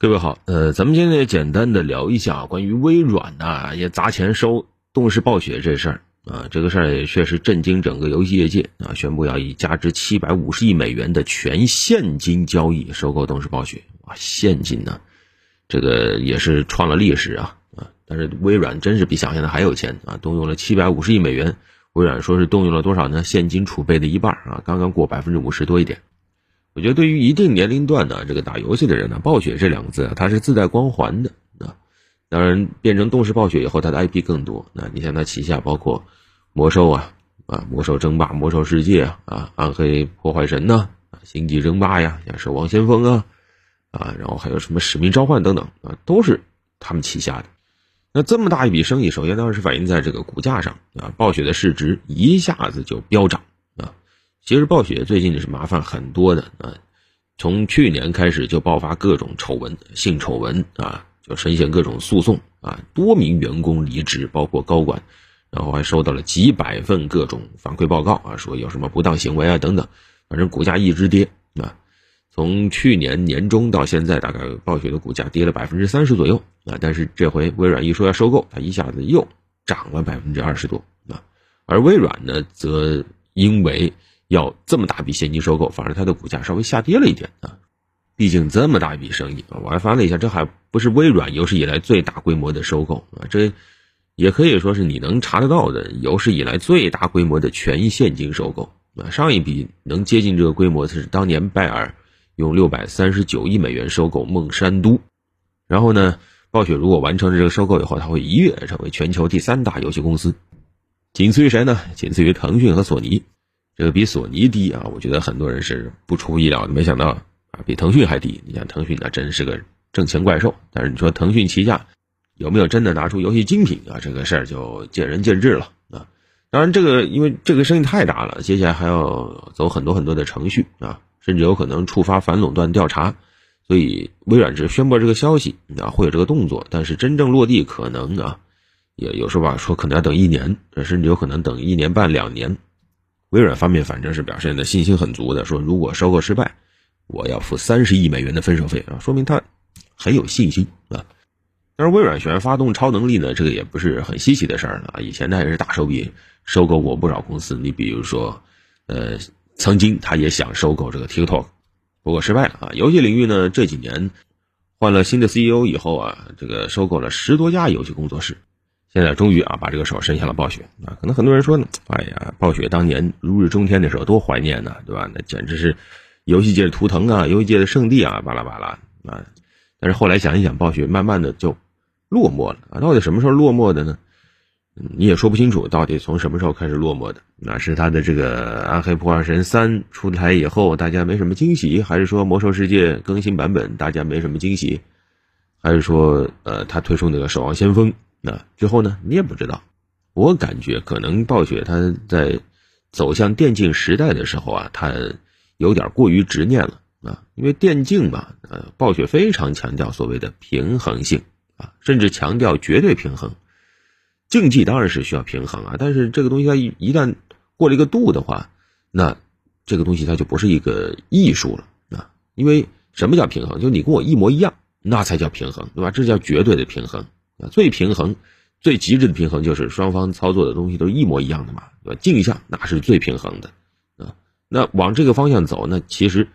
各位好，呃，咱们今天简单的聊一下关于微软呐也砸钱收动视暴雪这事儿啊，这个事儿也确实震惊整个游戏业界啊，宣布要以价值七百五十亿美元的全现金交易收购动视暴雪，哇，现金呢，这个也是创了历史啊啊！但是微软真是比想象的还有钱啊，动用了七百五十亿美元，微软说是动用了多少呢？现金储备的一半啊，刚刚过百分之五十多一点。我觉得对于一定年龄段的这个打游戏的人呢，暴雪这两个字啊，它是自带光环的啊。当然，变成动视暴雪以后，它的 IP 更多。那你像它旗下包括魔兽啊啊，魔兽争霸、魔兽世界啊啊，暗黑破坏神呐啊，星际争霸呀，像守望先锋啊啊，然后还有什么使命召唤等等啊，都是他们旗下的。那这么大一笔生意，首先当然是反映在这个股价上啊，暴雪的市值一下子就飙涨。其实暴雪最近是麻烦很多的啊，从去年开始就爆发各种丑闻、性丑闻啊，就深陷各种诉讼啊，多名员工离职，包括高管，然后还收到了几百份各种反馈报告啊，说有什么不当行为啊等等，反正股价一直跌啊，从去年年中到现在，大概暴雪的股价跌了百分之三十左右啊，但是这回微软一说要收购，它一下子又涨了百分之二十多啊，而微软呢，则因为要这么大笔现金收购，反而它的股价稍微下跌了一点啊。毕竟这么大一笔生意啊，我还翻了一下，这还不是微软有史以来最大规模的收购啊，这也可以说是你能查得到的有史以来最大规模的全现金收购啊。上一笔能接近这个规模的是当年拜耳用六百三十九亿美元收购孟山都，然后呢，暴雪如果完成了这个收购以后，它会一跃成为全球第三大游戏公司，仅次于谁呢？仅次于腾讯和索尼。这个比索尼低啊，我觉得很多人是不出意料的，没想到啊，比腾讯还低。你想腾讯那真是个挣钱怪兽，但是你说腾讯旗下有没有真的拿出游戏精品啊？这个事儿就见仁见智了啊。当然，这个因为这个生意太大了，接下来还要走很多很多的程序啊，甚至有可能触发反垄断调查，所以微软只宣布这个消息啊，会有这个动作，但是真正落地可能啊，也有时候吧说可能要等一年，甚至有可能等一年半两年。微软方面反正是表现的信心很足的，说如果收购失败，我要付三十亿美元的分手费啊，说明他很有信心啊。但是微软选发动超能力呢，这个也不是很稀奇的事儿啊。以前他也是大手笔收购过不少公司，你比如说，呃，曾经他也想收购这个 TikTok，不过失败了啊。游戏领域呢，这几年换了新的 CEO 以后啊，这个收购了十多家游戏工作室。现在终于啊，把这个手伸向了暴雪啊！可能很多人说呢，哎呀，暴雪当年如日中天的时候多怀念呢，对吧？那简直是游戏界的图腾啊，游戏界的圣地啊，巴拉巴拉啊！但是后来想一想，暴雪慢慢的就落寞了啊！到底什么时候落寞的呢？你也说不清楚，到底从什么时候开始落寞的？那是他的这个《暗黑破坏神三》出台以后，大家没什么惊喜，还是说《魔兽世界》更新版本大家没什么惊喜，还是说呃他推出那个《守望先锋》？那之后呢？你也不知道。我感觉可能暴雪它在走向电竞时代的时候啊，它有点过于执念了啊。因为电竞嘛，呃，暴雪非常强调所谓的平衡性啊，甚至强调绝对平衡。竞技当然是需要平衡啊，但是这个东西它一一旦过了一个度的话，那这个东西它就不是一个艺术了啊。因为什么叫平衡？就你跟我一模一样，那才叫平衡，对吧？这叫绝对的平衡。啊，最平衡、最极致的平衡就是双方操作的东西都一模一样的嘛，对吧？镜像那是最平衡的啊。那往这个方向走，那其实，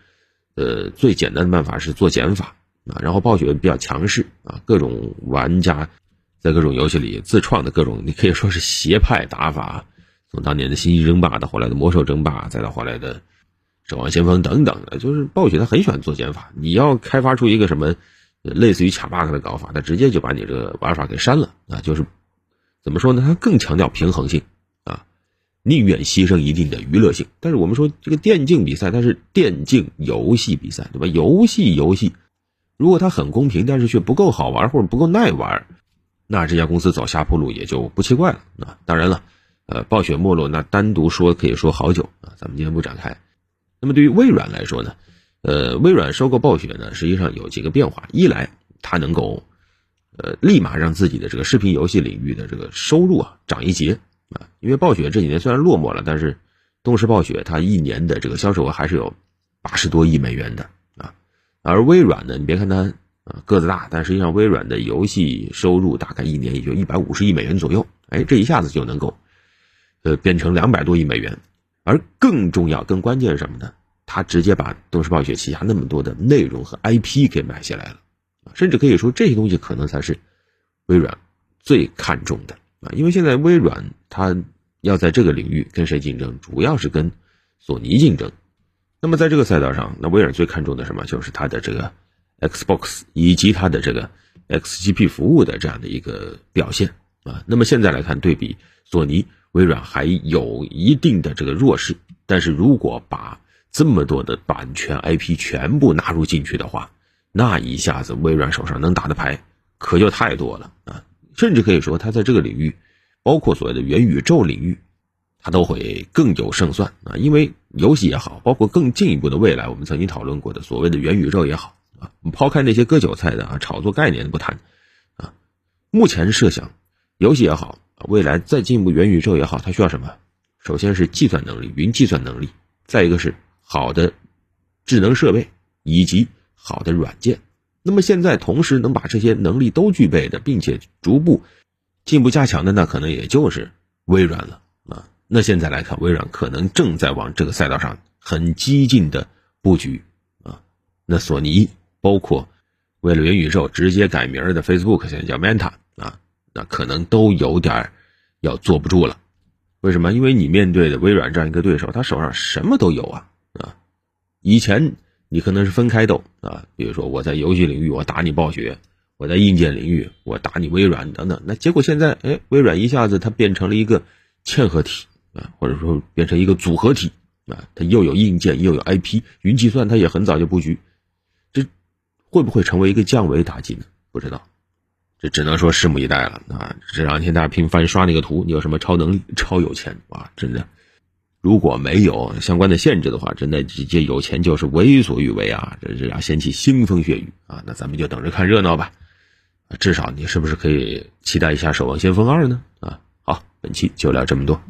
呃，最简单的办法是做减法啊。然后暴雪比较强势啊，各种玩家在各种游戏里自创的各种，你可以说是邪派打法，从当年的星际争霸到后来的魔兽争霸，再到后来的守望先锋等等的，就是暴雪他很喜欢做减法。你要开发出一个什么？类似于卡 bug 的搞法，他直接就把你这个玩法给删了啊！就是怎么说呢？他更强调平衡性啊，宁愿牺牲一定的娱乐性。但是我们说这个电竞比赛，它是电竞游戏比赛，对吧？游戏游戏，如果它很公平，但是却不够好玩或者不够耐玩，那这家公司走下坡路也就不奇怪了啊！当然了，呃，暴雪没落那单独说可以说好久啊，咱们今天不展开。那么对于微软来说呢？呃，微软收购暴雪呢，实际上有几个变化。一来，它能够，呃，立马让自己的这个视频游戏领域的这个收入啊涨一截啊。因为暴雪这几年虽然落寞了，但是动视暴雪它一年的这个销售额还是有八十多亿美元的啊。而微软呢，你别看它啊，个子大，但实际上微软的游戏收入大概一年也就一百五十亿美元左右，哎，这一下子就能够，呃，变成两百多亿美元。而更重要、更关键是什么呢？他直接把东视暴雪旗下那么多的内容和 IP 给买下来了，甚至可以说这些东西可能才是微软最看重的啊！因为现在微软它要在这个领域跟谁竞争，主要是跟索尼竞争。那么在这个赛道上，那微软最看重的什么？就是它的这个 Xbox 以及它的这个 XGP 服务的这样的一个表现啊。那么现在来看，对比索尼。微软还有一定的这个弱势，但是如果把这么多的版权 IP 全部纳入进去的话，那一下子微软手上能打的牌可就太多了啊！甚至可以说，它在这个领域，包括所谓的元宇宙领域，它都会更有胜算啊！因为游戏也好，包括更进一步的未来，我们曾经讨论过的所谓的元宇宙也好啊，我们抛开那些割韭菜的啊炒作概念不谈啊，目前设想游戏也好。未来再进一步元宇宙也好，它需要什么？首先是计算能力，云计算能力；再一个是好的智能设备以及好的软件。那么现在同时能把这些能力都具备的，并且逐步进步加强的，那可能也就是微软了啊。那现在来看，微软可能正在往这个赛道上很激进的布局啊。那索尼包括为了元宇宙直接改名的 Facebook，现在叫 Meta 啊。那可能都有点要坐不住了，为什么？因为你面对的微软这样一个对手，他手上什么都有啊啊！以前你可能是分开斗啊，比如说我在游戏领域我打你暴雪，我在硬件领域我打你微软等等。那结果现在，哎，微软一下子它变成了一个嵌合体啊，或者说变成一个组合体啊，它又有硬件又有 IP，云计算它也很早就布局，这会不会成为一个降维打击呢？不知道。这只能说拭目以待了啊！这两天大家频繁刷那个图，你有什么超能力、超有钱哇？真的，如果没有相关的限制的话，真的直接有钱就是为所欲为啊！这这俩掀起腥风血雨啊！那咱们就等着看热闹吧。至少你是不是可以期待一下《守望先锋二》呢？啊，好，本期就聊这么多。